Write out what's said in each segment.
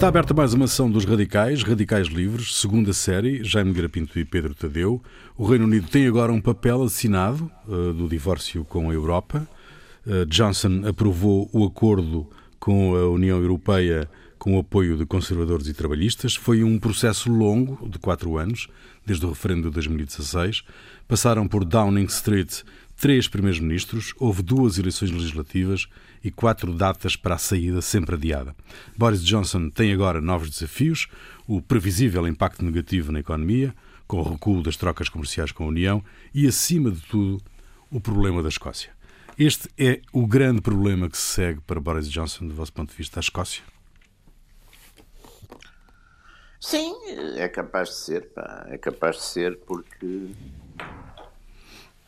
Está aberta mais uma sessão dos Radicais, Radicais Livres, segunda série, Jaime Grapinto e Pedro Tadeu. O Reino Unido tem agora um papel assinado uh, do divórcio com a Europa. Uh, Johnson aprovou o acordo com a União Europeia com o apoio de conservadores e trabalhistas. Foi um processo longo, de quatro anos, desde o referendo de 2016. Passaram por Downing Street três primeiros-ministros, houve duas eleições legislativas e quatro datas para a saída sempre adiada. Boris Johnson tem agora novos desafios, o previsível impacto negativo na economia, com o recuo das trocas comerciais com a União e, acima de tudo, o problema da Escócia. Este é o grande problema que se segue para Boris Johnson, do vosso ponto de vista, a Escócia? Sim, é capaz de ser, pá. é capaz de ser porque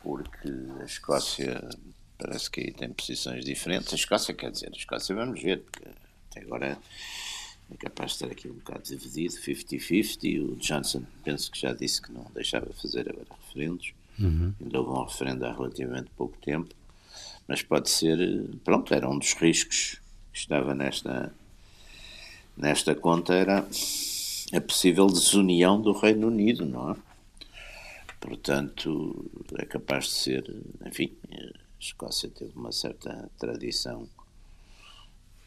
porque a Escócia parece que tem posições diferentes. A Escócia, quer dizer, a Escócia vamos ver, porque até agora é capaz de estar aqui um bocado dividido, 50-50. O Johnson, penso que já disse que não deixava fazer agora referendos. Uhum. Ainda houve um referendo há relativamente pouco tempo. Mas pode ser, pronto, era um dos riscos que estava nesta, nesta conta, era a possível desunião do Reino Unido, não é? Portanto, é capaz de ser, enfim, Escócia teve uma certa tradição,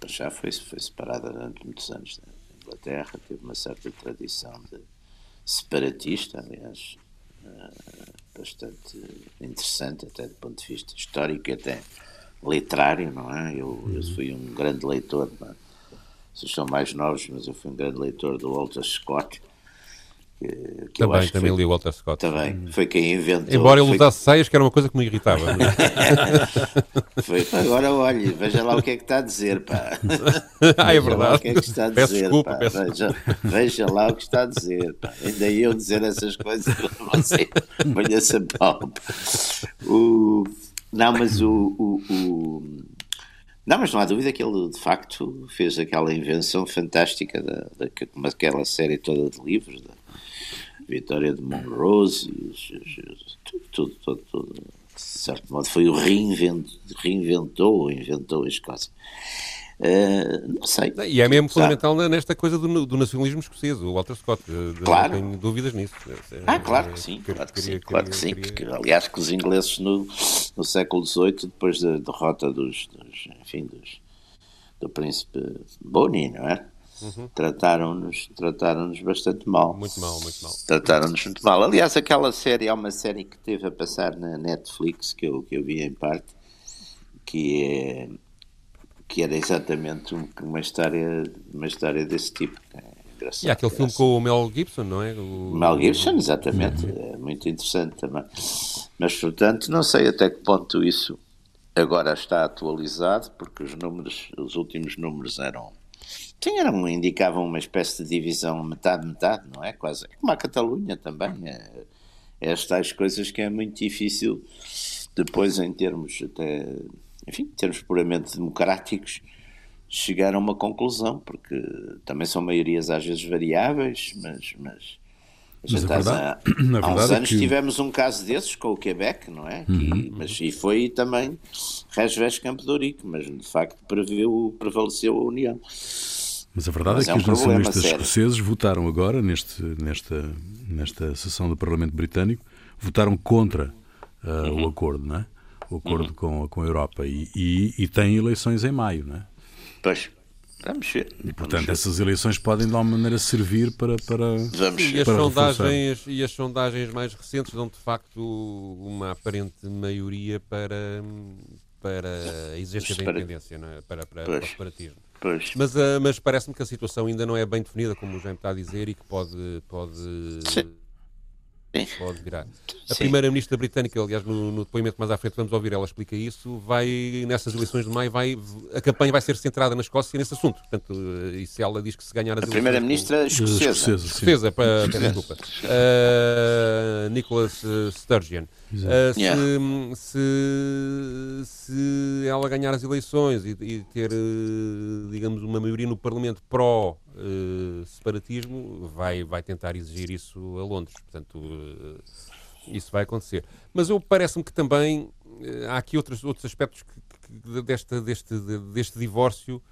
já foi, foi separada durante muitos anos da Inglaterra, teve uma certa tradição de separatista, aliás, eh, bastante interessante, até do ponto de vista histórico e até literário, não é? Eu, eu uhum. fui um grande leitor, não é? vocês são mais novos, mas eu fui um grande leitor do Walter Scott, que, também, também foi, li o Walter Scott. Também, foi quem inventou. Embora ele foi... usasse saias, que era uma coisa que me irritava. foi, agora olhe, veja lá o que é que está a dizer, pá. ah, é verdade. o que é que está a peço dizer, desculpa, pá. Peço veja, veja, lá o que está a dizer, pá. Ainda eu dizer essas coisas para você, a pau. O... Não, mas o, o, o... Não, mas não há dúvida que ele de facto fez aquela invenção fantástica da, daquela série toda de livros, da, Vitória de Monrose, tudo, tudo, tudo, tudo, de certo modo foi o reinvento, reinventou, inventou a Escócia. Uh, não sei. E é mesmo fundamental nesta coisa do, do, nacionalismo escocês, o Walter Scott. Claro. Não tenho dúvidas nisso. Ah, claro que sim. Claro que sim, claro que sim porque, aliás, que os ingleses no, no século XVIII, depois da derrota dos, dos enfim, dos, do príncipe Boni, não é? Uhum. Trataram-nos trataram bastante mal. Muito mal, muito mal. Trataram-nos muito mal. Aliás, aquela série, há uma série que teve a passar na Netflix, que eu, que eu vi em parte, que é que era exatamente uma história, uma história desse tipo. É e há aquele filme com o Mel Gibson, não é? O... Mel Gibson, exatamente. Uhum. É muito interessante também. Mas, portanto, não sei até que ponto isso agora está atualizado, porque os números, os últimos números eram Sim, eram, indicavam uma espécie de divisão metade-metade, não é? Quase. É como a Catalunha também. É, é estas coisas que é muito difícil depois, em termos até, enfim, em termos puramente democráticos, chegar a uma conclusão, porque também são maiorias às vezes variáveis, mas, mas mas a verdade, há, há uns anos que... tivemos um caso desses com o Quebec, não é? Uhum. mas, e foi também Resves Campo de Ourique, mas de facto previu, prevaleceu a União. Mas a verdade Mas é que é um os nacionalistas escoceses votaram agora, neste, nesta, nesta sessão do Parlamento Britânico, votaram contra uh, uhum. o acordo, não é? O acordo uhum. com, com a Europa. E, e, e têm eleições em maio, não é? Pois. Vamos ver. E, portanto, Vamos essas eleições podem de alguma maneira servir para. para Vamos e, as para sondagens, e as sondagens mais recentes dão de facto uma aparente maioria para, para a exigência da independência, não é? para, para, para o separatismo. Pois. Mas, uh, mas parece-me que a situação ainda não é bem definida, como o Jaime está a dizer, e que pode, pode, pode virar. A primeira-ministra britânica, aliás, no, no, depoimento mais à frente vamos ouvir, ela explica isso, vai, nessas eleições de maio, vai, a campanha vai ser centrada na Escócia nesse assunto. Portanto, e se ela diz que se ganhar as a primeira-ministra escocesa. Escocesa, escocesa para, desculpa. Uh, Nicholas Sturgeon. Uh, se, yeah. se, se, ela ganhar as eleições e, e ter, digamos, uma maioria no Parlamento pró-separatismo, uh, vai, vai tentar exigir isso a Londres. Portanto, isso vai acontecer. Mas eu parece-me que também há aqui outros, outros aspectos que, que, desta, deste, deste divórcio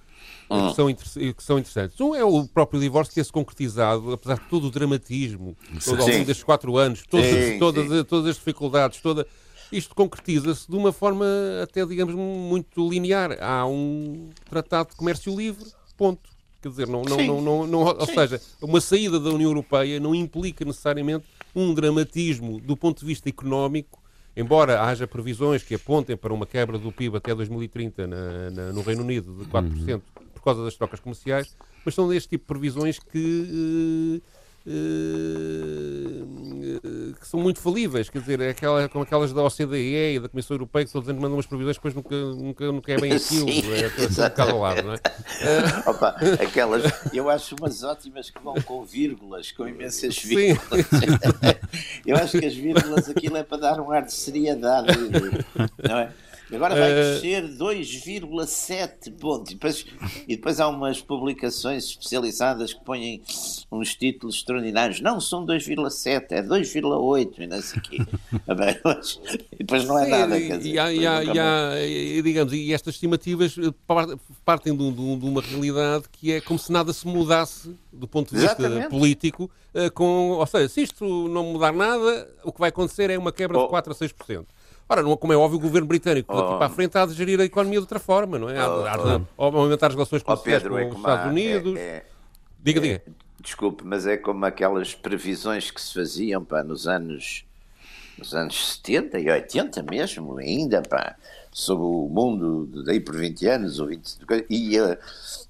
que, hum. são que são interessantes. Um é o próprio divórcio ter-se concretizado, apesar de todo o dramatismo, todo, ao longo destes quatro anos, todas, sim, todas, sim. todas as dificuldades, toda, isto concretiza-se de uma forma até, digamos, muito linear. Há um tratado de comércio livre, ponto. Quer dizer, não, não, não, não, não ou seja, uma saída da União Europeia não implica necessariamente um dramatismo do ponto de vista económico embora haja previsões que apontem para uma quebra do PIB até 2030 na, na, no Reino Unido de 4%, causa das trocas comerciais, mas são deste tipo de previsões que. Uh, que são muito falíveis, quer dizer, é aquela, como aquelas da OCDE e da Comissão Europeia que todos que mandam umas previsões depois nunca, nunca, nunca é bem aquilo, Sim, é, é um lado, não é? Opa, aquelas, eu acho umas ótimas que vão com vírgulas, com imensas vírgulas. eu acho que as vírgulas aquilo é para dar um ar de seriedade, não é? Agora vai uh... crescer 2,7 pontos. E depois, e depois há umas publicações especializadas que põem uns títulos extraordinários. Não são 2,7, é 2,8 e não sei o quê. e depois não é Sim, nada. Dizer, e, há, e, há, e, há, digamos, e estas estimativas partem de, de, de, uma realidade que é como se nada se mudasse do ponto de vista Exatamente. político. Eh, com, ou seja, se isto não mudar nada, o que vai acontecer é uma quebra oh. de 4 a 6%. Ora, não, como é óbvio, o governo britânico daqui oh. para a frente há de gerir a economia de outra forma, não é? Há, oh, há de oh. aumentar as relações comerciais oh, Pedro, com é os Estados Unidos. É, é, diga, diga. É, desculpe, mas é como aquelas previsões que se faziam pá, nos anos nos anos 70 e 80 mesmo, ainda, pá, sobre o mundo daí por 20 anos ou 20 e, eh,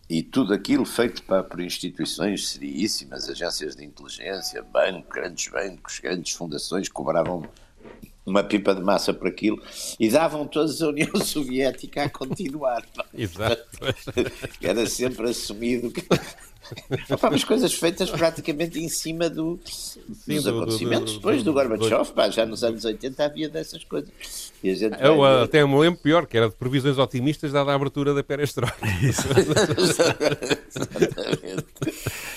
e tudo aquilo feito pá, por instituições seríssimas, agências de inteligência, bancos, grandes bancos, grandes fundações cobravam uma pipa de massa por aquilo e davam todos a União Soviética a continuar. Exato. Era sempre assumido que. Opa, as coisas feitas praticamente em cima do, Sim, dos do, acontecimentos do, do, depois do, Gorbachev, pá, já nos anos 80 havia dessas coisas. Eu vai... até me lembro pior, que era de previsões otimistas dada a abertura da perestroika. Exatamente.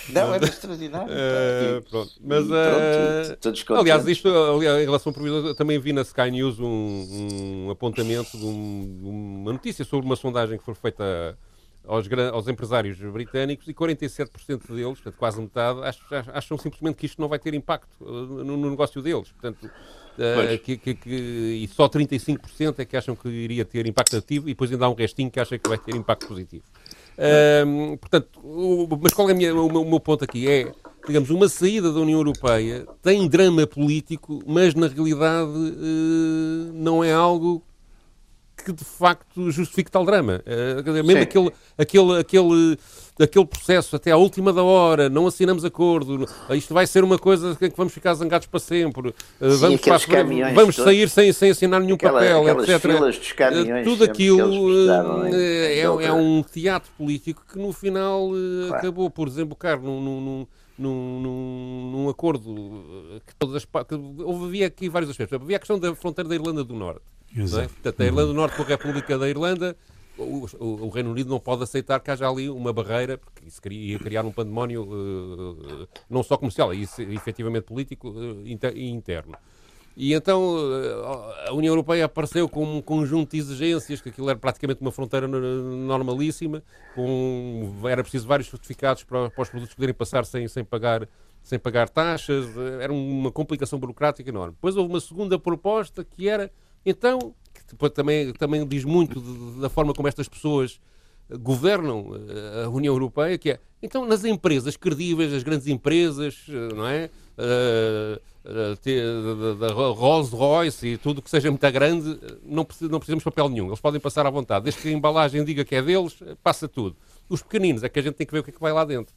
Não, era extraordinário. Uh, pronto. Mas, uh, aliás, isto, aliás, em relação a previsões, também vi na Sky News um, um apontamento de, um, de, uma notícia sobre uma sondagem que foi feita aos, aos empresários britânicos e 47% deles, portanto, quase metade, acham, acham, simplesmente que isto não vai ter impacto no, no negócio deles. Portanto, uh, que, que, que, e só 35% é que acham que iria ter impacto negativo e depois ainda há um restinho que acha que vai ter impacto positivo portanto, o, mas qual é minha, o, meu, o, meu, ponto aqui? É, digamos, uma saída da União Europeia tem drama político, mas na realidade uh, não é algo que de facto justifique tal drama. Uh, mesmo aquele, aquele, aquele, aquele processo até à última da hora, não assinamos acordo, isto vai ser uma coisa que vamos ficar zangados para sempre, uh, Sim, vamos, para, vamos sair sem, sem assinar nenhum Aquela, papel, etc. Uh, tudo aquilo é, é, um teatro político que no final claro. acabou por desembocar num, num, num, num, num, acordo que todas as partes. Havia aqui vários aspectos. Havia a questão da fronteira da Irlanda do Norte. É? Portanto, a Irlanda do Norte com a República da Irlanda, o, o, Reino Unido não pode aceitar que haja ali uma barreira, porque isso ia criar um pandemónio uh, não só comercial, isso efetivamente político uh, e interno. E então a União Europeia apareceu com um conjunto de exigências, que aquilo era praticamente uma fronteira normalíssima, com, era preciso vários certificados para, para os produtos poderem passar sem, sem, pagar, sem pagar taxas, era uma complicação burocrática enorme. Depois houve uma segunda proposta que era então, que também, também diz muito de, da forma como estas pessoas governam eh, a União Europeia, que é, então, nas empresas credíveis, as grandes empresas, eh, não é? da Rolls Royce e tudo que seja muito grande, não precisamos de papel nenhum. Eles podem passar à vontade. Desde que a embalagem diga que é deles, passa tudo. Os pequeninos é que a gente tem que ver o que é que vai lá dentro.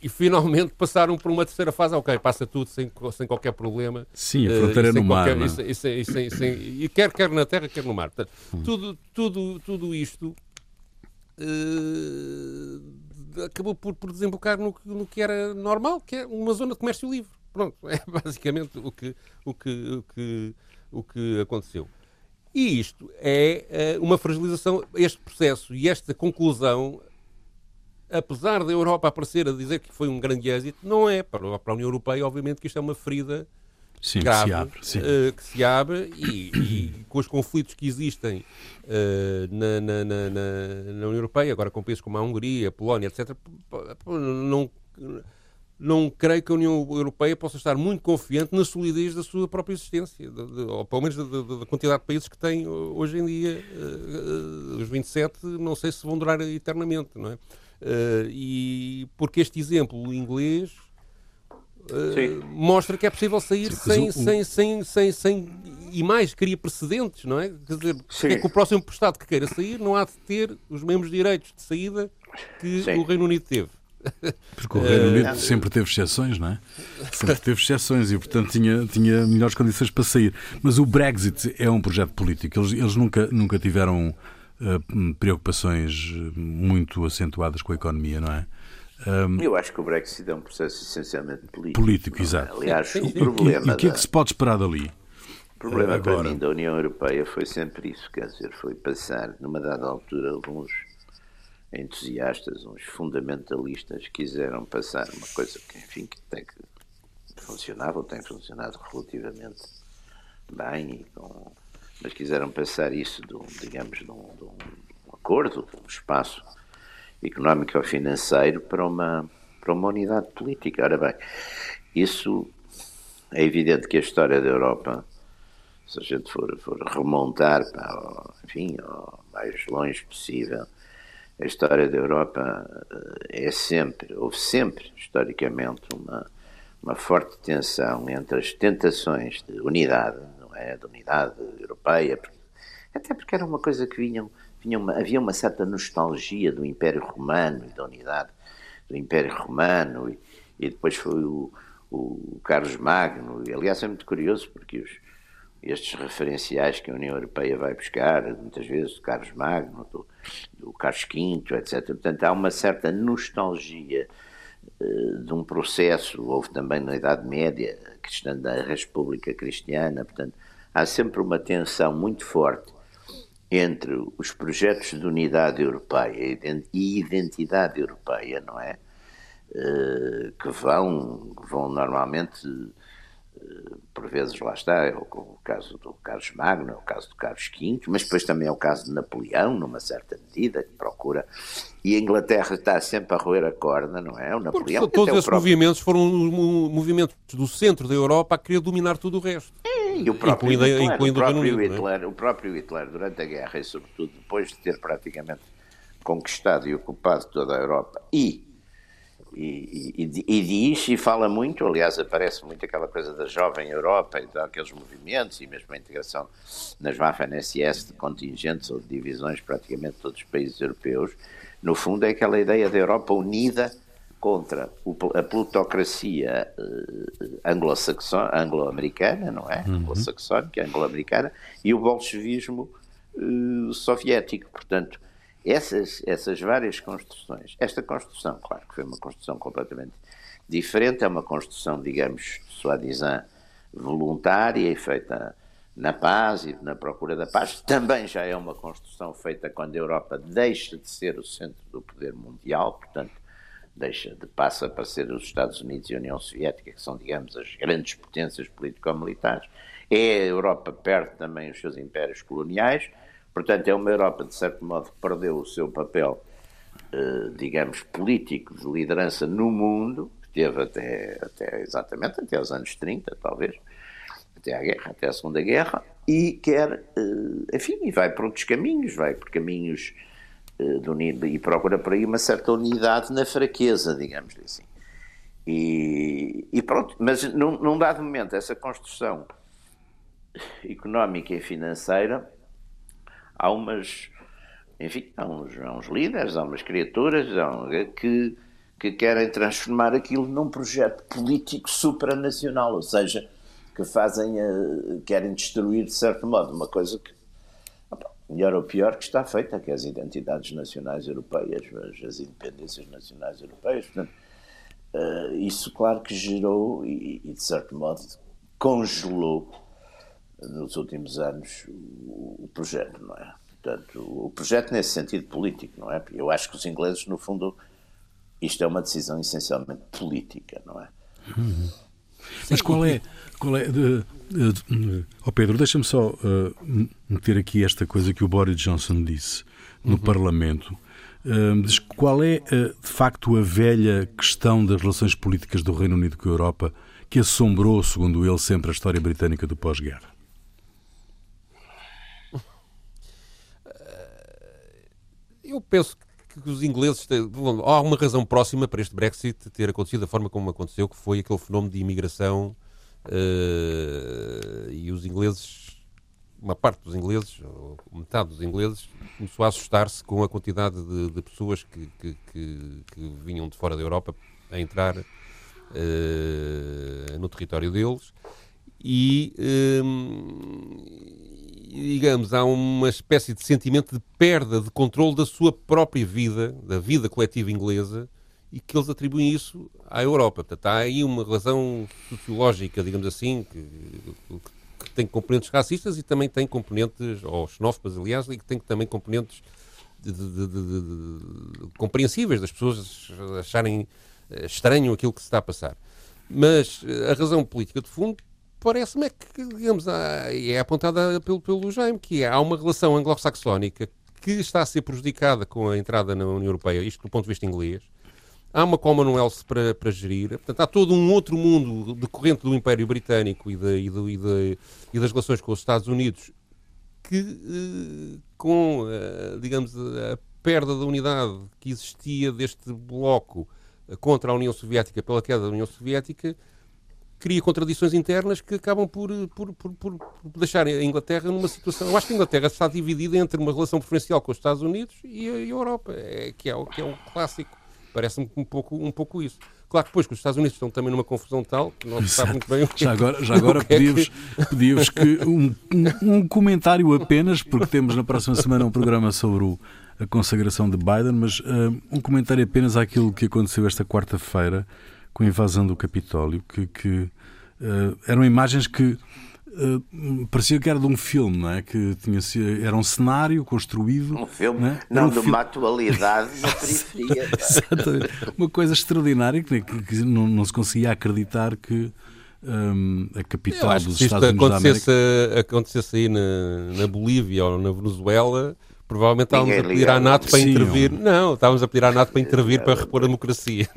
E finalmente passaram por uma terceira fase. Ok, passa tudo sem, sem qualquer problema. Sim, a fronteira uh, no mar. Qualquer, e, sem, sem, sem, e quer, quer na terra, quer no mar. Portanto, hum. tudo, tudo, tudo isto uh, acabou por, por desembocar no, no que era normal, que é uma zona de comércio livre. Pronto, é basicamente o que, o que, o que, o que aconteceu. E isto é uh, uma fragilização, este processo e esta conclusão apesar da Europa aparecer a dizer que foi um grande êxito, não é. Para a União Europeia, obviamente, que isto é uma ferida sim, grave que se abre, uh, que se abre e, e, com os conflitos que existem uh, na, na, na, na, União Europeia, agora com países como a Hungria, a Polónia, etc., não, não creio que a União Europeia possa estar muito confiante na solidez da sua própria existência, de, de, ou pelo menos da, da, quantidade de países que tem hoje em dia. Uh, os 27 não sei se vão durar eternamente, não é? E porque este exemplo inglês Uh, mostra que é possível sair Sim, sem, o... sem, sem, sem, sem, e mais, cria precedentes, não é? Quer dizer, é que o próximo Estado que queira sair não há de ter os mesmos direitos de saída que Sim. o Reino Unido teve. Porque o Reino Unido uh, sempre teve exceções, não é? Sempre teve exceções e, portanto, tinha, tinha melhores condições para sair. Mas o Brexit é um projeto político. Eles, eles nunca, nunca tiveram uh, preocupações muito acentuadas com a economia, não é? Um, Eu acho que o Brexit é um processo essencialmente político. Político, é? exato. Aliás, o problema. E, e o que é que se pode esperar dali? O problema Agora... para mim da União Europeia foi sempre isso, quer dizer, foi passar, numa dada altura, alguns entusiastas, uns fundamentalistas, quiseram passar uma coisa que, enfim, que tem que funcionava ou tem funcionado relativamente bem, com, mas quiseram passar isso, de um, digamos, de um, de um acordo, de um espaço económico ou financeiro para uma, para uma unidade política. Ora bem, isso é evidente que a história da Europa, se a gente for, for remontar para, enfim, o mais longe possível, a história da Europa eh, é sempre, houve sempre, historicamente, uma, uma forte tensão entre as tentações de unidade, é? De unidade europeia, até porque era uma coisa que vinham uma, havia uma certa nostalgia do Império Romano e da unidade do Império Romano, e, e depois foi o, o, Carlos Magno. E, aliás, é muito curioso porque os, estes referenciais que a União Europeia vai buscar, muitas vezes do Carlos Magno, do, do Carlos V, etc. Portanto, há uma certa nostalgia uh, de um processo, houve também na Idade Média, cristã da República Cristiana, portanto, há sempre uma tensão muito forte entre os projetos de unidade europeia e identidade europeia, não é? Eh, que vão, vão normalmente, eh, por vezes lá está, é o caso do Carlos Magno, é o caso do Carlos V, mas depois também é o caso de Napoleão, numa certa medida, que procura. E a Inglaterra está sempre a roer a corda, não é? O Napoleão. Porque todos esses próprio... movimentos foram movimentos do centro da Europa a querer dominar todo o resto. E o próprio, Hitler, incluindo o, próprio é? Hitler, é? o próprio Hitler, durante a guerra e sobretudo depois de ter praticamente conquistado e ocupado toda a Europa e e, e, e, diz e fala muito, aliás, aparece muito aquela coisa da jovem Europa e daqueles movimentos, e mesmo a integração nas Waffen-SS de contingentes ou de divisões praticamente de todos os países europeus. No fundo, é aquela ideia da Europa unida contra a plutocracia uh, anglo-americana, não é? Uhum. Anglo-saxónica, anglo-americana, e o bolchevismo uh, soviético. Portanto, essas, essas várias construções, esta construção, claro que foi uma construção completamente diferente, é uma construção, digamos, soi-disant, voluntária e feita na paz e na procura da paz. Também já é uma construção feita quando a Europa deixa de ser o centro do poder mundial, portanto, deixa de passa a ser os Estados Unidos e a União Soviética, que são, digamos, as grandes potências político-militares. É a Europa perde também os seus impérios coloniais, portanto, é uma Europa, de certo modo, que perdeu o seu papel, eh, digamos, político de liderança no mundo, que teve até, até exatamente até os anos 30, talvez, até à guerra, até à Segunda Guerra, e quer, eh, enfim, e vai por outros caminhos, vai por caminhos eh, de e procura por aí uma certa unidade na fraqueza, digamos assim. E, e pronto, mas num, num, dado momento, essa construção económica e financeira, há umas, enfim, há uns, há uns líderes, há umas criaturas há que, que querem transformar aquilo num projeto político supranacional, ou seja, que fazem, uh, querem destruir de certo modo uma coisa que melhor ou pior, que está feita, que é as identidades nacionais europeias, as independências nacionais europeias. Portanto, uh, isso, claro, que gerou e, e, de certo modo, congelou nos últimos anos o, o, projeto, não é? Portanto, o projeto nesse sentido político, não é? Eu acho que os ingleses, no fundo, isto é uma decisão essencialmente política, não é? Uhum. Mas qual é. Qual é de, de, de, oh Pedro, deixa-me só uh, meter aqui esta coisa que o Boris Johnson disse no uhum. Parlamento. Uh, diz qual é, uh, de facto, a velha questão das relações políticas do Reino Unido com a Europa que assombrou, segundo ele, sempre a história britânica do pós-guerra? Eu penso que os ingleses. Bom, há uma razão próxima para este Brexit ter acontecido da forma como aconteceu, que foi aquele fenómeno de imigração. Uh, e os ingleses, uma parte dos ingleses, ou metade dos ingleses, começou a assustar-se com a quantidade de, de pessoas que, que, que, que, vinham de fora da Europa a entrar uh, no território deles. E, uh, digamos, há uma espécie de sentimento de perda de controle da sua própria vida, da vida coletiva inglesa, e que eles atribuem isso à Europa. Portanto, há aí uma razão sociológica, digamos assim, que, que tem componentes racistas e também tem componentes, ou xenófobas, aliás, e que tem também componentes de, de, de, compreensíveis das pessoas acharem eh, estranho aquilo que se está a passar. Mas eh, a razão política de fundo parece-me é que, digamos, é apontada pelo, pelo Jaime, que há uma relação anglo-saxónica que está a ser prejudicada com a entrada na União Europeia, isto do ponto de vista inglês. Há uma Commonwealth para, para gerir, portanto, há todo um outro mundo decorrente do Império Britânico e, de, e, de, e, de, e das relações com os Estados Unidos que, eh, com, eh, digamos, a perda da unidade que existia deste bloco contra a União Soviética pela queda da União Soviética, cria contradições internas que acabam por, por, por, por, deixar a Inglaterra numa situação. Eu acho que a Inglaterra está dividida entre uma relação preferencial com os Estados Unidos e a, Europa, é, que, é, o, que é o clássico. Parece-me um pouco, um pouco isso. Claro que depois que os Estados Unidos estão também numa confusão tal que não se sabe muito bem o que Já agora, já agora pedi-vos é que... pedi que um, um, um, comentário apenas, porque temos na próxima semana um programa sobre o, a consagração de Biden, mas uh, um comentário apenas àquilo que aconteceu esta quarta-feira com a invasão do Capitólio, que, que uh, eram imagens que uh, parecia que era de um filme, não é? Que tinha, era um cenário construído. Um filme, não, é? não um de filme... uma atualidade na periferia. Exatamente. Uma coisa extraordinária que, que, que não, não, se conseguia acreditar que. Um, a capital dos Estados Unidos acontecesse, da América... acontecesse aí na, na Bolívia ou na Venezuela, Provavelmente estávamos a pedir à NATO para intervir. Não, estávamos a pedir à NATO para intervir para repor a democracia.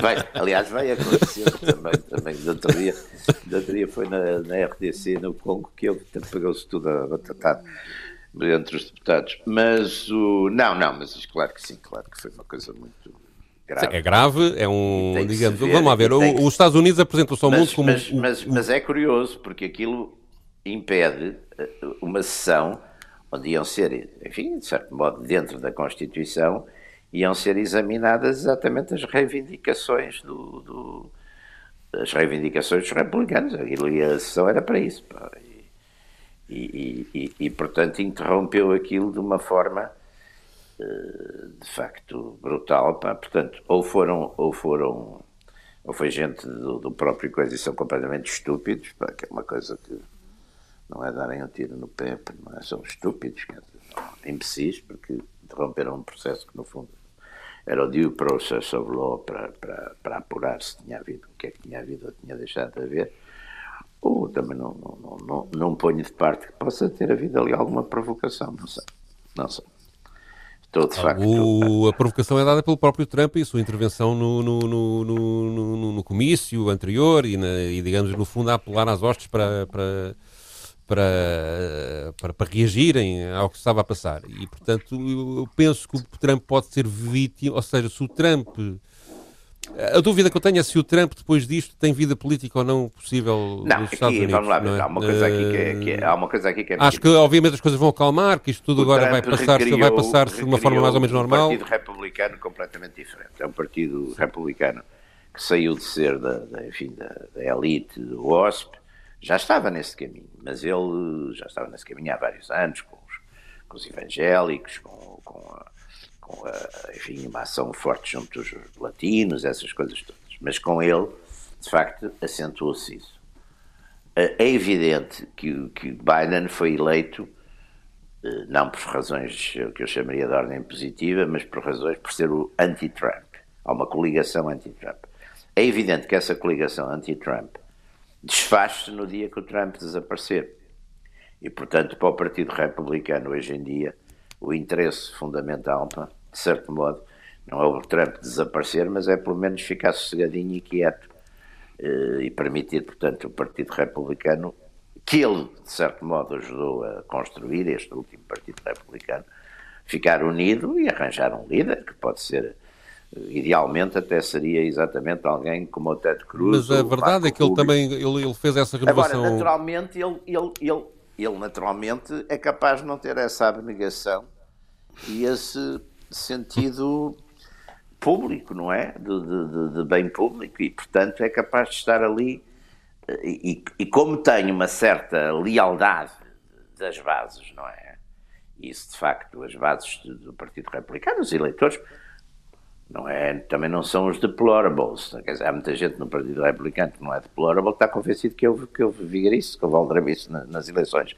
Bem, aliás, vai acontecer também, também outro dia, outro dia foi na, na RDC, no Congo, que ele pegou-se tudo a batatar entre os deputados. Mas o. Não, não, mas claro que sim, claro que foi uma coisa muito. Grave. É grave, é um. Digamos, ver, vamos lá ver. os Estados Unidos apresentam-se ao mundo como. Mas, mas, mas é curioso, porque aquilo impede eh, uma sessão onde iam ser, enfim, de certo modo, dentro da Constituição, iam ser examinadas exatamente as reivindicações do, do as reivindicações dos republicanos. Aquilo, e a sessão era para isso. E, e, e, e, portanto, interrompeu aquilo de uma forma eh, de facto brutal. Pá. Portanto, ou foram, ou foram, ou foi gente do, do próprio coisa e são completamente estúpidos, pá, que é uma coisa que não é darem um tiro no pé, não é? são estúpidos, quer dizer, imbecis, porque interromperam um processo que, no fundo, era o due process of law para, para, para apurar se tinha havido, o que é que tinha havido ou tinha deixado de haver, ou também não, não, não, não ponho de parte que possa ter havido ali alguma provocação, não sei, não sei. Estou de facto. O, a provocação é dada pelo próprio Trump e sua intervenção no, no, no, no, no comício anterior e, na, e, digamos, no fundo, a apelar às hostes para, para para, para, para, reagirem ao que estava a passar. E, portanto, eu penso que o Trump pode ser vítima, ou seja, se o Trump. A dúvida que eu tenho é se o Trump, depois disto, tem vida política ou não possível não, nos Estados Unidos. Vamos lá, não é? há, uma coisa aqui que é, que é, há uma coisa aqui que é Acho que, obviamente, as coisas vão acalmar, que isto tudo o agora Trump vai passar, vai passar de uma forma mais ou menos normal. É um partido republicano completamente diferente. É um partido republicano que saiu de ser da, da enfim, da, da elite do OSP já estava nesse caminho, mas ele já estava nesse caminho há vários anos, com os, com os evangélicos, com, com, a, com a, enfim, uma ação forte junto dos latinos, essas coisas todas. Mas com ele, de facto, acentuou-se isso. É, é evidente que, que Biden foi eleito eh, não por razões que eu chamaria de ordem positiva, mas por razões por ser o anti-Trump. Há uma coligação anti-Trump. É evidente que essa coligação anti-Trump desfaz-se no dia que o Trump desaparecer. E, portanto, para o Partido Republicano, hoje em dia, o interesse fundamental, de certo modo, não é o Trump desaparecer, mas é pelo menos ficar sossegadinho e quieto eh, e permitir, portanto, o Partido Republicano, que ele, de certo modo, ajudou a construir, este último Partido Republicano, ficar unido e arranjar um líder que pode ser idealmente até seria exatamente alguém como o Ted Cruz. Mas a verdade é que ele também ele, ele, fez essa renovação. Agora, naturalmente, ele, ele, ele, ele naturalmente é capaz de não ter essa abnegação e esse sentido público, não é? De, de, de, bem público e, portanto, é capaz de estar ali e, e como tem uma certa lealdade das bases, não é? Isso, de facto, as bases do Partido Republicano, os eleitores, não é, também não são os deplorables. Quer dizer, há muita gente no Partido Republicano que não é deplorable que está convencido que houve, que houve vigarice, que houve aldrabice nas eleições.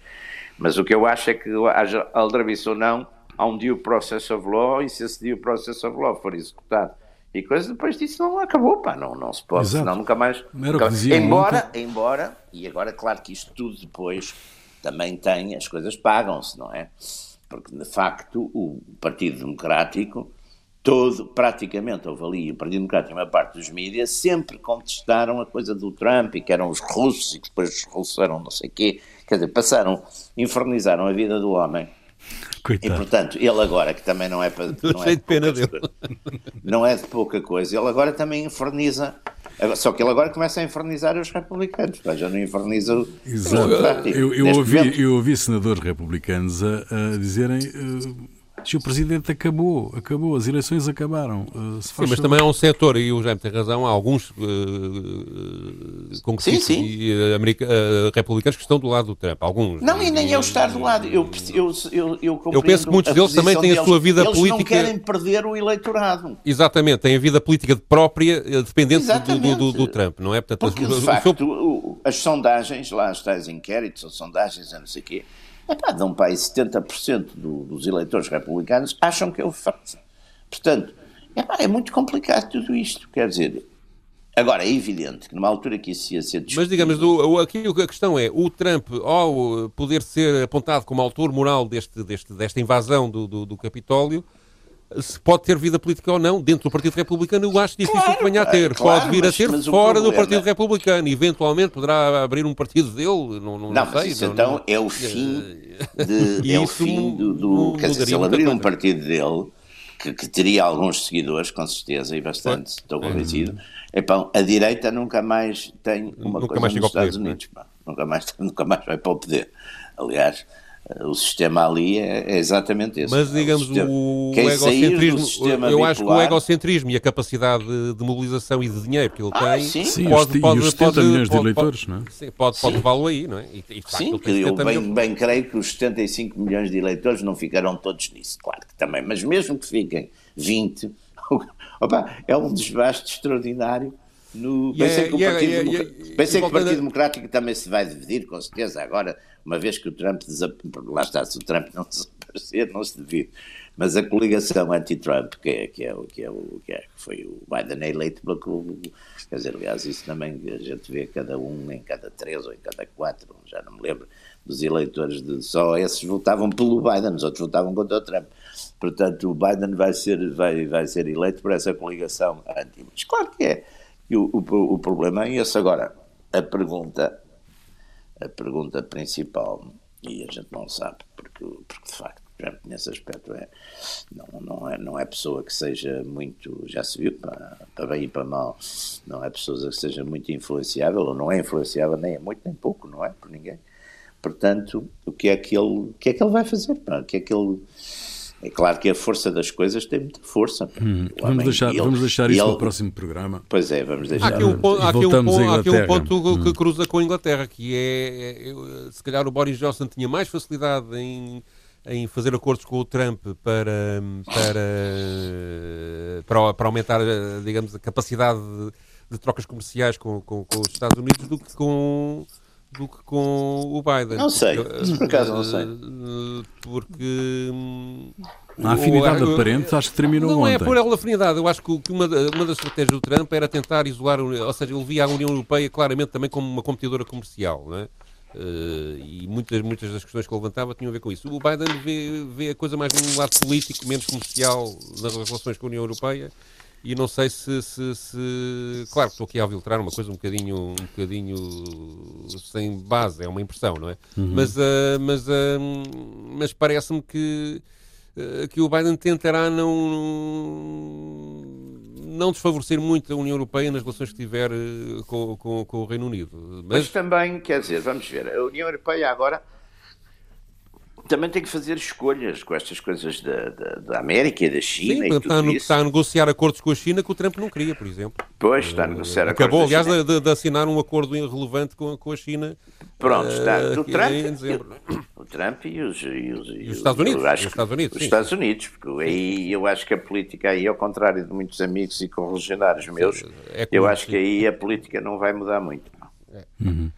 Mas o que eu acho é que haja aldrabice ou não, há um due process of law e se esse due process of law for executado e coisa, depois disso não acabou, pá, não, não se pode, Exato. senão nunca mais... Nunca, embora, embora, e agora claro que isto tudo depois também tem, as coisas pagam-se, não é? Porque de facto o Partido Democrático todo, praticamente, houve ali o Partido Democrático e uma parte dos mídias, sempre contestaram a coisa do Trump e que eram os russos e que depois os russos eram não sei o quê. Quer dizer, passaram, infernizaram a vida do homem. Coitado. E portanto, ele agora, que também não é para. Não é, de pena dele. não é de pouca coisa, ele agora também inferniza. Só que ele agora começa a infernizar os republicanos, já não inferniza o. Exato. Eu, eu, ouvi, eu ouvi senadores republicanos a, a dizerem. Uh, se o presidente acabou, acabou, as eleições acabaram. Uh, sim, mas também há um setor, e o Jaime tem razão, há alguns uh, congressistas e uh, uh, republicanos que estão do lado do Trump. Alguns. Não, e nem eu estar do lado. Eu, eu, eu, eu, eu penso que muitos deles também têm a sua vida eles política. Eles não querem perder o eleitorado. Exatamente, têm a vida política própria, dependente do, do, do, do, Trump, não é? Portanto, Porque, de facto, o, as sondagens, lá as tais inquéritos, ou sondagens, não sei o quê Epá, dão para aí 70% do, dos eleitores republicanos acham que é o faça. Portanto, epá, é muito complicado tudo isto. Quer dizer, Agora, é evidente que numa altura que isso ia ser discutido... Mas, digamos, do, aqui a questão é, o Trump, ao poder ser apontado como autor moral deste, deste, desta invasão do, do, do Capitólio, se pode ter vida política ou não dentro do Partido Republicano, eu acho difícil claro, que venha a ter. Claro, pode vir mas, a ter fora do Partido Republicano. Eventualmente poderá abrir um partido dele, não, não, não, não sei. Isso não, então é o fim, de, é o fim do. do quer dizer, se ele abrir um partido dele, que, que, teria alguns seguidores, com certeza, e bastante, estou convencido. É. Epá, a direita nunca mais tem uma nunca coisa nos Estados poder, Unidos. Nunca, mais, nunca mais vai para o poder. Aliás, o sistema ali é, é exatamente esse. Mas digamos, é o, o egocentrismo, eu bipolar, acho que o egocentrismo e a capacidade de, mobilização e de dinheiro que ele ah, tem sim. Sim, pode, pode, os 70 pode, milhões pode, de eleitores, pode, não é? Sim, pode, pode levá-lo aí, não é? E, e, sim, que eu bem, bem creio que os 75 milhões de eleitores não ficarão todos nisso, claro que também, mas mesmo que fiquem 20, opa, é um desbaste extraordinário no, pensei é, que o é, Partido, yeah, yeah, pensei que o Partido Democrático também se vai dividir, com certeza, agora, uma vez que o Trump desapareceu, lá está, se o Trump não desaparecer, não se divide. Mas a coligação anti-Trump, que é, que, é, que, é que, é, que foi o Biden eleito pelo quer dizer, aliás, isso também a gente vê cada um em cada três ou em cada quatro, já não me lembro, dos eleitores, de, só esses votavam pelo Biden, os outros votavam contra o Trump. Portanto, o Biden vai ser, vai, vai ser eleito por essa coligação anti. Mas claro que é e o, o, o problema é esse. Agora, a pergunta, a pergunta principal, e a gente não sabe, porque, porque de facto, nesse aspecto é não, não é não é pessoa que seja muito já se viu para, para bem e para mal não é pessoa que seja muito influenciável ou não é influenciável nem é muito nem pouco não é? Por ninguém. Portanto o que é que ele o que é que ele vai fazer o que é que ele é claro que a força das coisas tem muita força. Hum, vamos, deixar, ele, vamos deixar isso ele, para o próximo programa. Pois é, vamos deixar. Há aqui um, ponto, há aqui um, ponto, há aqui um ponto que hum. cruza com a Inglaterra, que é, é, se calhar o Boris Johnson tinha mais facilidade em, em fazer acordos com o Trump para, para, para, para aumentar, digamos, a capacidade de, de trocas comerciais com, com, com, os Estados Unidos do que com do que com o Biden. Não sei, por acaso não sei. Porque. A afinidade o, aparente acho que terminou não ontem. Não é por ela afinidade. Eu acho que uma, uma das estratégias do Trump era tentar isolar, ou seja, ele via a União Europeia claramente também como uma competidora comercial, não é? Uh, e muitas, muitas das questões que ele levantava tinham a ver com isso. O Biden vê, vê a coisa mais num lado político, menos comercial nas relações com a União Europeia e não sei se, se, se, claro estou aqui a filtrar uma coisa um bocadinho um bocadinho sem base é uma impressão não é uhum. mas uh, mas uh, mas parece-me que uh, que o Biden tentará não não desfavorecer muito a União Europeia nas relações que tiver com, com, com o Reino Unido mas... mas também quer dizer vamos ver a União Europeia agora também tem que fazer escolhas com estas coisas da, da, da América e da China Sim, e está, está a negociar acordos com a China que o Trump não queria, por exemplo. Pois, está a negociar uh, Acabou, aliás, de, de, assinar um acordo irrelevante com, com a China. Pronto, está. Uh, Trump, o Trump e os, e os, e os Estados Unidos. Acho, os Estados Unidos, os Estados Unidos, porque aí eu acho que a política aí, ao contrário de muitos amigos e correligionários meus, é eu acho que aí a política não vai mudar muito. É. Uhum.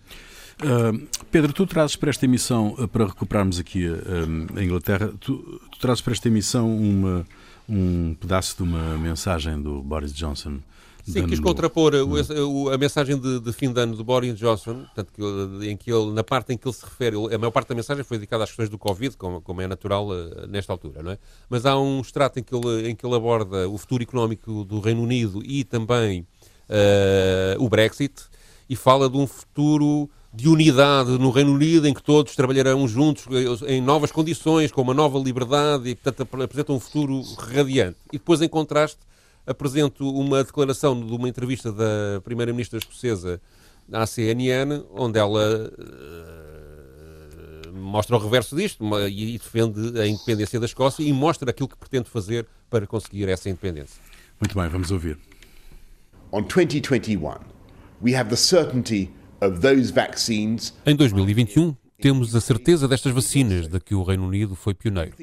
Uh, Pedro, tu trazes para esta emissão, uh, para recuperarmos aqui uh, a Inglaterra, tu, tu, trazes para esta emissão uma, um pedaço de uma mensagem do Boris Johnson. Sim, quis contrapor o, a mensagem de, de, fim de ano do Boris Johnson, portanto, que, em que ele, na parte em que ele se refere, a maior parte da mensagem foi dedicada às questões do Covid, como, como é natural nesta altura, não é? Mas há um extrato em que, ele, em que ele aborda o futuro económico do Reino Unido e também uh, o Brexit, e fala de um futuro de unidade no Reino Unido, em que todos trabalharão juntos em novas condições, com uma nova liberdade, e, portanto, apresenta um futuro radiante. E depois, em contraste, apresento uma declaração de uma entrevista da Primeira-Ministra escocesa à CNN, onde ela uh, mostra o reverso disto e defende a independência da Escócia e mostra aquilo que pretende fazer para conseguir essa independência. Muito bem, vamos ouvir. On 2021, we have the certainty em 2021, temos a certeza destas vacinas, de que o Reino Unido foi pioneiro,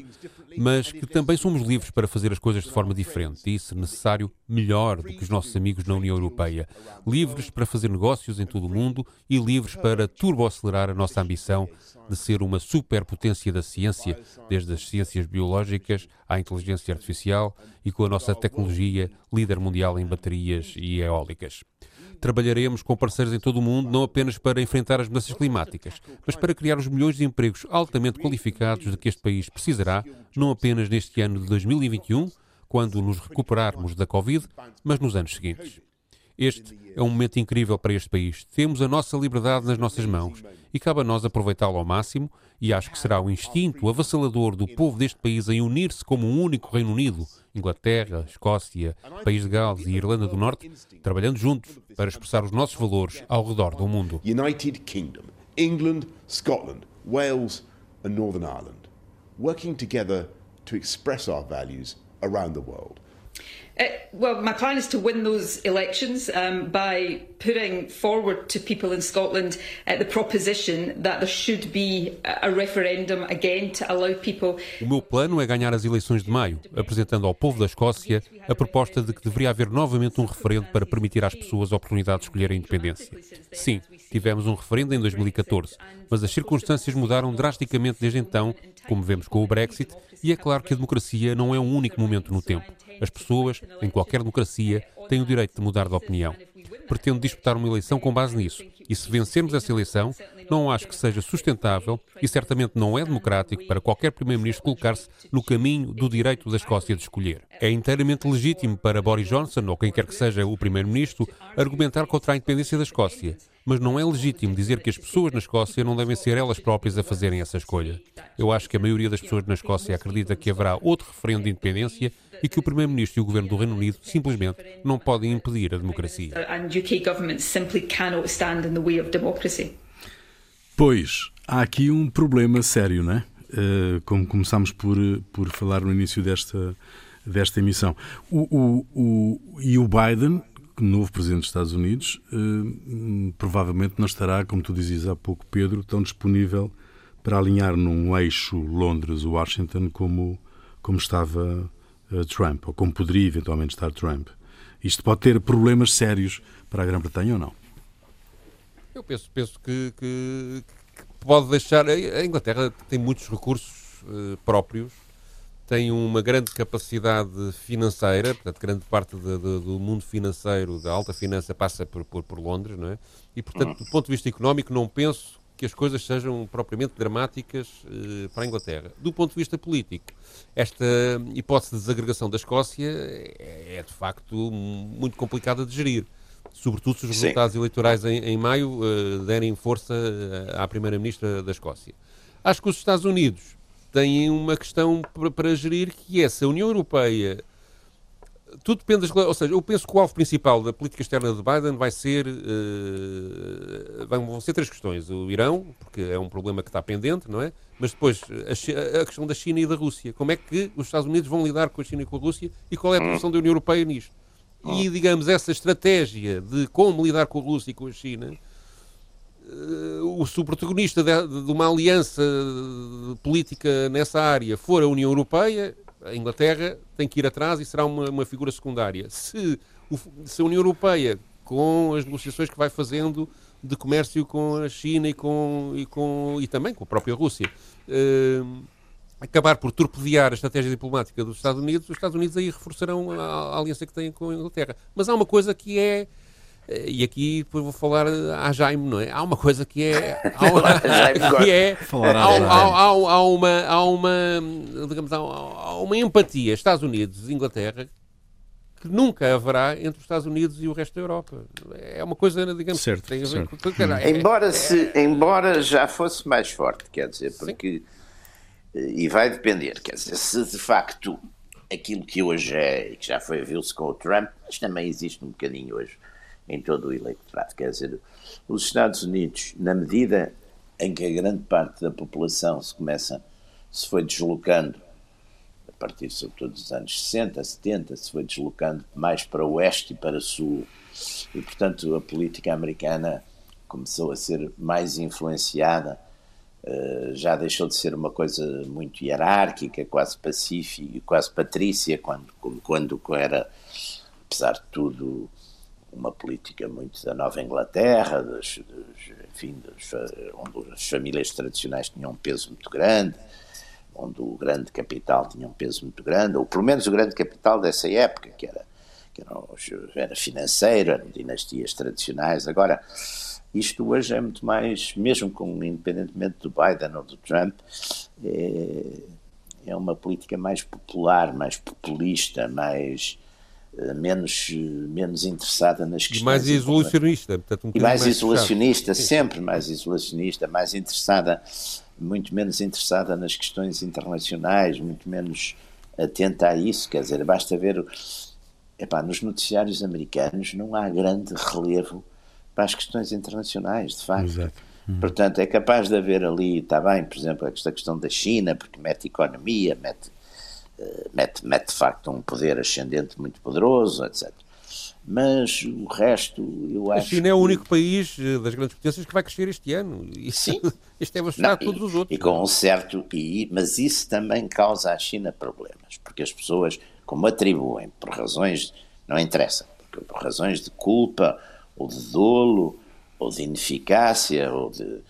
mas que também somos livres para fazer as coisas de forma diferente e, se necessário, melhor do que os nossos amigos na União Europeia. Livres para fazer negócios em todo o mundo e livres para turboacelerar a nossa ambição de ser uma superpotência da ciência, desde as ciências biológicas à inteligência artificial e com a nossa tecnologia líder mundial em baterias e eólicas. Trabalharemos com parceiros em todo o mundo, não apenas para enfrentar as mudanças climáticas, mas para criar os milhões de empregos altamente qualificados de que este país precisará, não apenas neste ano de 2021, quando nos recuperarmos da Covid, mas nos anos seguintes. Este é um momento incrível para este país. Temos a nossa liberdade nas nossas mãos e cabe a nós aproveitá-lo ao máximo. E acho que será o instinto avassalador do povo deste país em unir-se como um único Reino Unido, Inglaterra, Escócia, País de Gales e Irlanda do Norte, trabalhando juntos para expressar os nossos valores ao redor do mundo. United Kingdom, England, Scotland, Wales and Northern Ireland, working together to express our values around the world. Uh, well, my plan is to win those elections um, by putting forward to people in Scotland uh, the proposition that there should be a referendum again to allow people. O meu plano é ganhar as eleições de maio, apresentando ao povo da Escócia a proposta de que deveria haver novamente um referendo para permitir às pessoas a oportunidade de escolher a independência. Sim, tivemos um referendo em 2014, mas as circunstâncias mudaram drasticamente desde então, como vemos com o Brexit, e é claro que a democracia não é um único momento no tempo. As pessoas, em qualquer democracia, têm o direito de mudar de opinião. Pretendo disputar uma eleição com base nisso. E se vencermos essa eleição, não acho que seja sustentável e certamente não é democrático para qualquer Primeiro-Ministro colocar-se no caminho do direito da Escócia de escolher. É inteiramente legítimo para Boris Johnson, ou quem quer que seja o Primeiro-Ministro, argumentar contra a independência da Escócia mas não é legítimo dizer que as pessoas na Escócia não devem ser elas próprias a fazerem essa escolha. Eu acho que a maioria das pessoas na Escócia acredita que haverá outro referendo de independência e que o Primeiro-Ministro e o Governo do Reino Unido simplesmente não podem impedir a democracia. Pois, há aqui um problema sério, não é? Uh, como começámos por, por falar no início desta, desta emissão. O, o, o, e o Biden novo Presidente dos Estados Unidos eh, provavelmente não estará, como tu dizias há pouco, Pedro, tão disponível para alinhar num eixo Londres-Washington como, como estava eh, Trump, ou como poderia eventualmente estar Trump. Isto pode ter problemas sérios para a Grã-Bretanha ou não? Eu penso, penso que, que, que pode deixar. A Inglaterra tem muitos recursos uh, próprios, tem uma grande capacidade financeira, portanto, grande parte de, de, do mundo financeiro, da alta finança, passa por, por, por Londres, não é? E, portanto, do ponto de vista económico, não penso que as coisas sejam propriamente dramáticas uh, para a Inglaterra. Do ponto de vista político, esta hipótese de desagregação da Escócia é, é de facto muito complicada de gerir. Sobretudo se os resultados Sim. eleitorais em, em maio uh, derem força eh, à Primeira-Ministra da Escócia. Acho que os Estados Unidos têm uma questão para, para gerir que é se a União Europeia tudo depende das. Ou seja, eu penso que o alvo principal da política externa de Biden vai ser. Uh, vão ser três questões. O Irão, porque é um problema que está pendente, não é? Mas depois a, a, questão da China e da Rússia. Como é que os Estados Unidos vão lidar com a China e com a Rússia e qual é a posição da União Europeia nisto? E, digamos, essa estratégia de como lidar com a Rússia e com a China. Uh, se o protagonista de, de uma aliança política nessa área for a União Europeia, a Inglaterra tem que ir atrás e será uma, uma figura secundária. Se, o, se a União Europeia, com as negociações que vai fazendo de comércio com a China e, com, e, com, e também com a própria Rússia, eh, acabar por torpedear a estratégia diplomática dos Estados Unidos, os Estados Unidos aí reforçarão a, a aliança que têm com a Inglaterra. Mas há uma coisa que é eh, e aqui depois vou falar a Jaime, não é? Há uma coisa que é. Há uma, que é há, há, há, uma, há uma digamos, há, uma empatia Estados Unidos Inglaterra que nunca haverá entre os Estados Unidos e o resto da Europa. É uma coisa, digamos, certo, que tem a ver com. É, embora, se, embora já fosse mais forte, quer dizer, porque. Sim. E vai depender, quer dizer, se de facto aquilo que hoje é, que já foi, viu-se com o Trump, mas também existe um bocadinho hoje em todo o eleitorado. Quer dizer, os Estados Unidos, na medida em que a grande parte da população se começa, se foi deslocando, a partir sobretudo dos anos 60, 70, se foi deslocando mais para o oeste e para o sul, e portanto a política americana começou a ser mais influenciada, já deixou de ser uma coisa muito hierárquica, quase pacífica, quase patrícia, quando, quando era, apesar de tudo, uma política muito da Nova Inglaterra, dos, dos, enfim, dos, onde as famílias tradicionais tinham um peso muito grande, onde o grande capital tinha um peso muito grande, ou pelo menos o grande capital dessa época, que era, que era, era financeiro, eram dinastias tradicionais. Agora, isto hoje é muito mais, mesmo com, independentemente do Biden ou do Trump, é, é uma política mais popular, mais populista, mais eh, menos, menos interessada nas questões. E mais isolacionista. Portanto, um e mais, mais isolacionista, fechado. sempre mais isolacionista, mais interessada, muito menos interessada nas questões internacionais, muito menos atenta a isso. Quer dizer, basta ver. Epá, nos noticiários americanos não há grande relevo para as questões internacionais, de facto. Exato. Hum. Portanto, é capaz de haver ali, está bem, por exemplo, esta questão da China, porque mete economia, mete eh, mete, mete de facto um poder ascendente muito poderoso, etc. Mas o resto, eu acho. A China é o único país eh, das grandes potências que vai crescer este ano. Sim. Isto é bastante todos os outros. E com um certo. E, mas isso também causa à China problemas, porque as pessoas, como atribuem, por razões. Não interessa, por razões de culpa, ou de dolo, ou de ineficácia, ou de,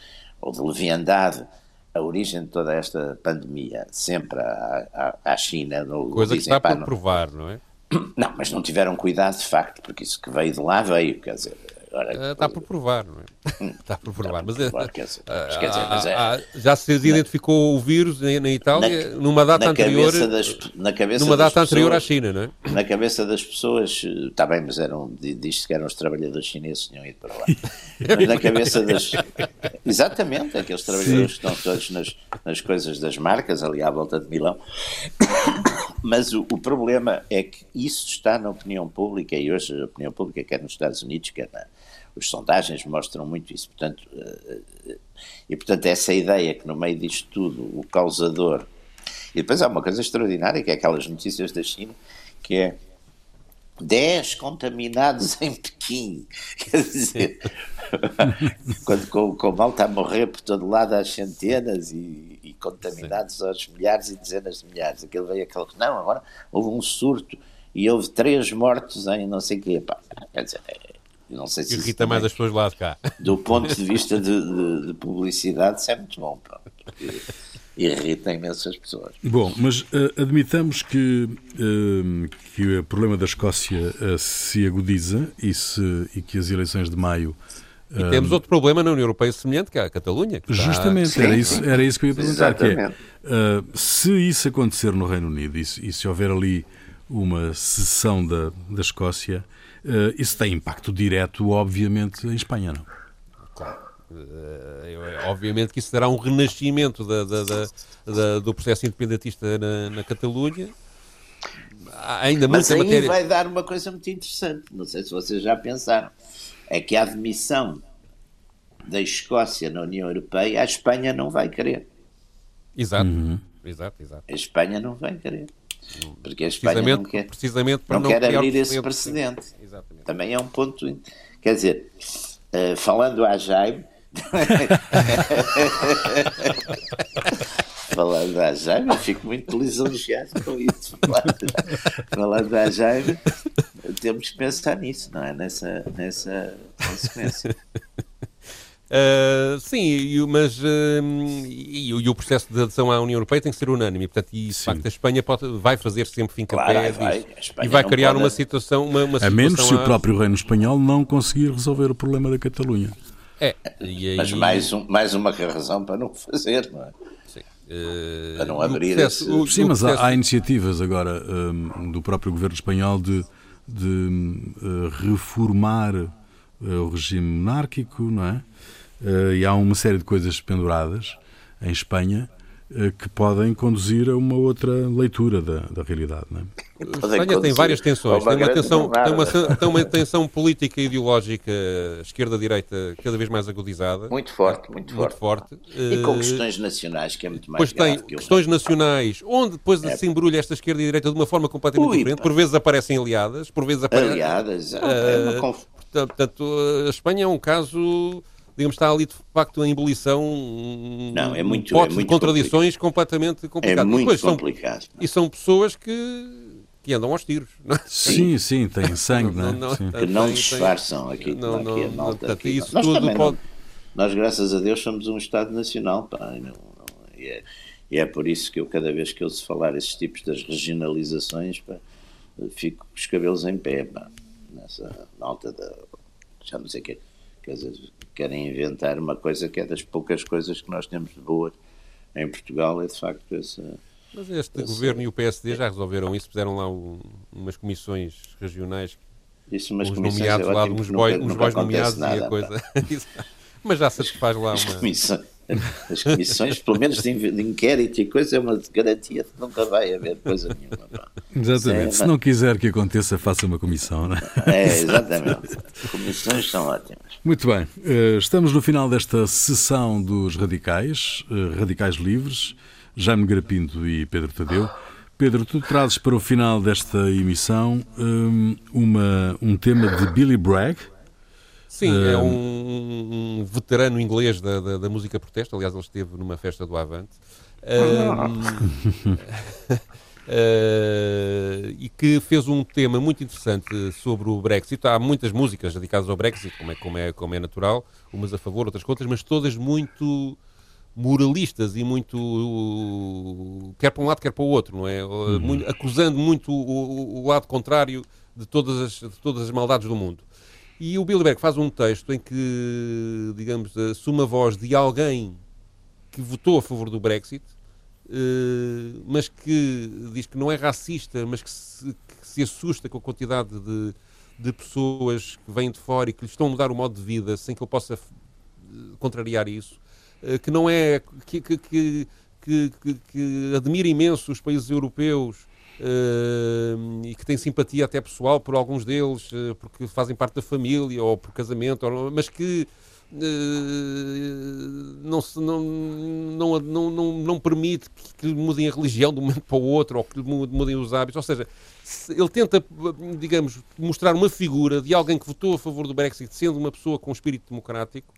ou de leviandade a origem de toda esta pandemia sempre à, à, à China. No, Coisa que está por provar, não é? Não, mas não tiveram cuidado de facto, porque isso que veio de lá veio, quer dizer, Está por provar, não é? Hum, está por provar. Mas, por provar, quer dizer, ah, quer dizer, mas é, ah, já se identificou o vírus na, na Itália na, numa data anterior. Das, na cabeça numa data pessoas, anterior à China, não é? Na cabeça das pessoas, está bem, mas eram, diz que eram os trabalhadores chineses que tinham ido para lá. mas na cabeça das. Exatamente, aqueles trabalhadores Sim. que estão todos nas, nas coisas das marcas, ali à volta de Milão. Mas o, o problema é que isso está na opinião pública, e hoje a opinião pública, quer nos Estados Unidos, quer na as sondagens mostram muito isso. Portanto, eh, eh, e portanto, essa ideia que no meio disto tudo o causador. E depois há uma coisa extraordinária, que é aquelas notícias da China, que é 10 contaminados em Pequim. Quer dizer, quando com, com mal está a morrer por todo lado às centenas e, e contaminados Sim. aos milhares e dezenas de milhares. Aquilo veio aquele. Não, agora houve um surto e houve três mortos em não sei o quê. Pá, quer dizer, é, Não sei se Irrita mais as pessoas lá de cá. Do ponto de vista de, de, de publicidade, isso é muito bom. Pá, irrita imensas pessoas. Bom, mas uh, admitamos que, uh, que o problema da Escócia uh, se agudiza e, se, e que as eleições de maio. E temos outro problema na União Europeia semelhante, que é a Catalunha. Que justamente, está... era, isso, era isso que eu ia perguntar. Que é, se isso acontecer no Reino Unido e se, e se houver ali uma secessão da, da Escócia, isso tem impacto direto, obviamente, em Espanha, não? Claro. Uh, obviamente que isso será um renascimento da, da, da, do processo independentista na, na Catalunha. Ainda Mas aí matéria... vai dar uma coisa muito interessante, não sei se vocês já pensaram, é que a admissão da Escócia na União Europeia, a Espanha não vai querer. Exato, uhum. exato, exato. A Espanha não vai querer. Porque a Espanha não quer, precisamente não, não quer abrir esse precedente. Também é um ponto. Quer dizer, uh, falando a Jaime, Falando da Jaime, eu fico muito lisonjeado com isso. Falando da Jaime, temos que pensar nisso, não é? Nessa, nessa consequência. Uh, sim, mas uh, e, e, o processo de adesão à União Europeia tem que ser unânime, portanto, e de sim. facto a Espanha pode, vai fazer sempre fim claro, pé vai, e vai criar pode... uma situação. Uma, uma a menos se o próprio Reino Espanhol não conseguir resolver o problema da Catalunha. É, aí... Mas mais, um, mais uma razão para não fazer, não é? Sim. Uh, para não abrir processo, esse... o, Sim, mas processo... há, há, iniciativas agora um, do próprio governo espanhol de, de uh, reformar uh, o regime monárquico, não é? e há uma série de coisas penduradas em Espanha eh, que podem conduzir a uma outra leitura da, da realidade. Não é? A Espanha tem várias tensões. Tem uma tensão, tem, uma, tem uma tensão política e ideológica esquerda-direita cada vez mais agudizada. Muito forte, muito, muito forte. forte. E com eh, questões nacionais, que é muito mais Pois tem questões nacionais, onde depois é. se embrulha esta esquerda e direita de uma forma completamente Ui, diferente. Por vezes aparecem aliadas, por vezes aparecem... Aliadas, é, é uma conf... Portanto, a Espanha é um caso digamos, está ali de facto em ebulição um, Não, é muito, um pote é muito de contradições complicado. completamente complicado. É muito e complicado. São, e são pessoas que que andam aos tiros. É? Sim, sim, têm sangue, não, não, não, que não disfarçam aqui, não, não, aqui a malta. Aqui. Isso nós, tudo pode... nós, graças a Deus, somos um Estado nacional, pá, e, é, e, é, por isso que eu, cada vez que ouço falar esses tipos das regionalizações, pá, fico com os cabelos em pé, pá, nessa malta da. Já não sei o que. Quer dizer, querem inventar uma coisa que é das poucas coisas que nós temos de boa em Portugal, é de facto essa. Mas este essa... governo e o PSD já resolveram isso, fizeram lá um, umas comissões regionais isso, umas uns comissões nomeados é lá, uns bois, uns nomeados nada, e a coisa. Mas já se faz lá uma. As comissões, pelo menos de, inquérito e coisa, é uma garantia de que nunca vai haver coisa nenhuma. Pá. Exatamente. É, Se não quiser que aconteça, faça uma comissão, não é? É, exatamente. Comissões são ótimas. Muito bem. Eh, estamos no final desta sessão dos radicais, eh, radicais livres, Jaime Grapinto e Pedro Tadeu. Pedro, tu trazes para o final desta emissão eh, uma, um tema de Billy Bragg, Sim, um... é um, um, veterano inglês da, da, da, música protesta. Aliás, ele esteve numa festa do Avante. Um, uh, e que fez um tema muito interessante sobre o Brexit. Há muitas músicas dedicadas ao Brexit, como é, como é, como é natural, umas a favor, outras contra, mas todas muito moralistas e muito quer para um lado, quer para o outro, não é? Uhum. Muito, acusando muito o, o, lado contrário de todas, as, de todas as maldades do mundo. E o Bilderberg faz um texto em que, digamos, assume a voz de alguém que votou a favor do Brexit, eh, mas que diz que não é racista, mas que se, que se assusta com a quantidade de, de pessoas que vêm de fora e que lhe estão a mudar o modo de vida sem que ele possa eh, contrariar isso, eh, que não é que, que, que, que, admira imenso os países europeus Uh, e que tem simpatia até pessoal por alguns deles, uh, porque fazem parte da família ou por casamento, ou, mas que uh, não, se, não, não, não, não, não permite que, que mudem a religião de um momento para o outro ou que mudem os hábitos. Ou seja, ele tenta, digamos, mostrar uma figura de alguém que votou a favor do Brexit, sendo uma pessoa com espírito democrático,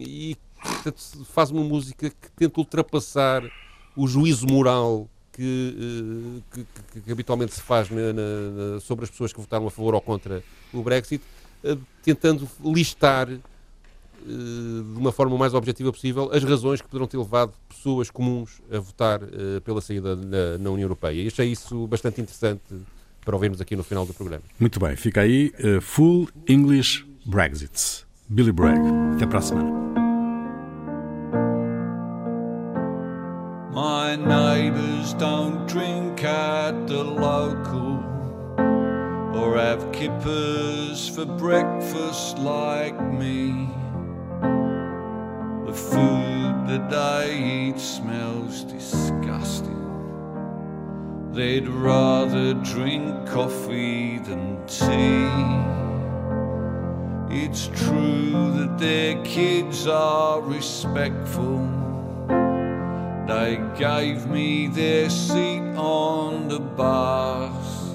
e portanto, faz uma música que tenta ultrapassar o juízo moral que, eh, que, que, que habitualmente se faz na, na, sobre as pessoas que votaram a favor ou contra o Brexit, tentando listar de uma forma mais objetiva possível as razões que poderão ter levado pessoas comuns a votar pela saída na, na União Europeia. E achei isso bastante interessante para ouvirmos aqui no final do programa. Muito bem, fica aí uh, Full English Brexit. Billy Bragg. Até para a semana. My neighbors don't drink at the local or have kippers for breakfast like me. The food that I eat smells disgusting. They'd rather drink coffee than tea. It's true that their kids are respectful. They gave me their seat on the bus.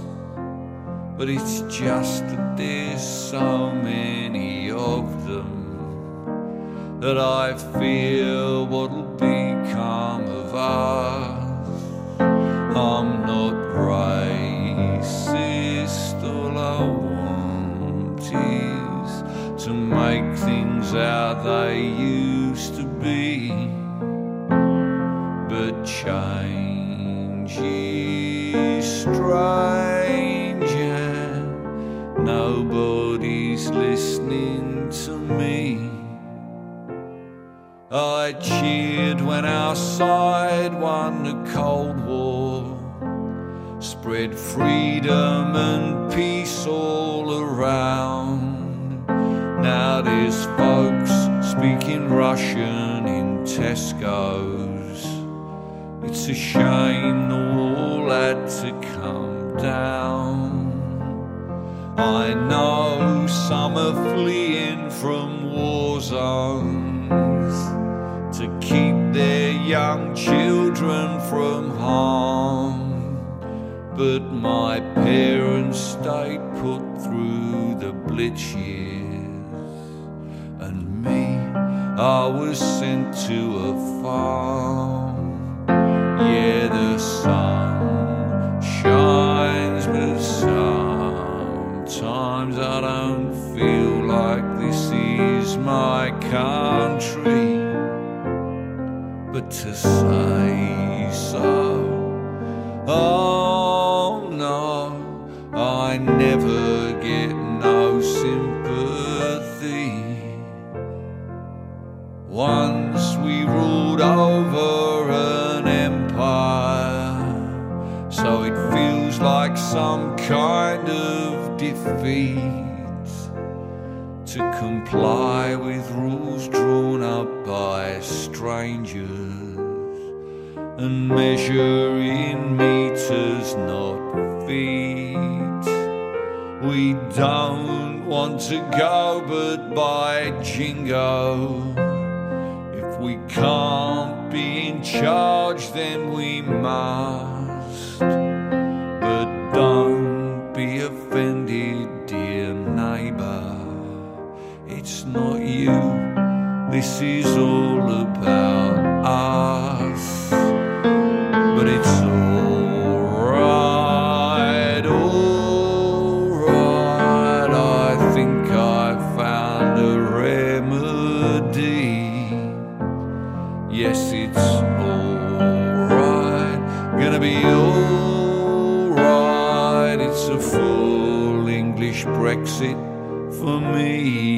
But it's just that there's so many of them that I fear what'll become of us. I'm not racist, all I want is to make things how they used to be. Change strange and nobody's listening to me. I cheered when our side won the Cold War, spread freedom and peace all around. Now there's folks speaking Russian in Tesco's. It's a shame the wall had to come down. I know some are fleeing from war zones to keep their young children from harm. But my parents stayed put through the blitz years, and me, I was sent to a farm. Yeah, the sun shines, but sometimes I don't feel like this is my country but to say so. Oh no, I never get no sympathy. Once we ruled over some kind of defeat to comply with rules drawn up by strangers and measure in meters, not feet. We don't want to go, but by jingo, if we can't be in charge, then we must. Don't be offended, dear neighbor. It's not you, this is all about alright. It's a full English Brexit for me.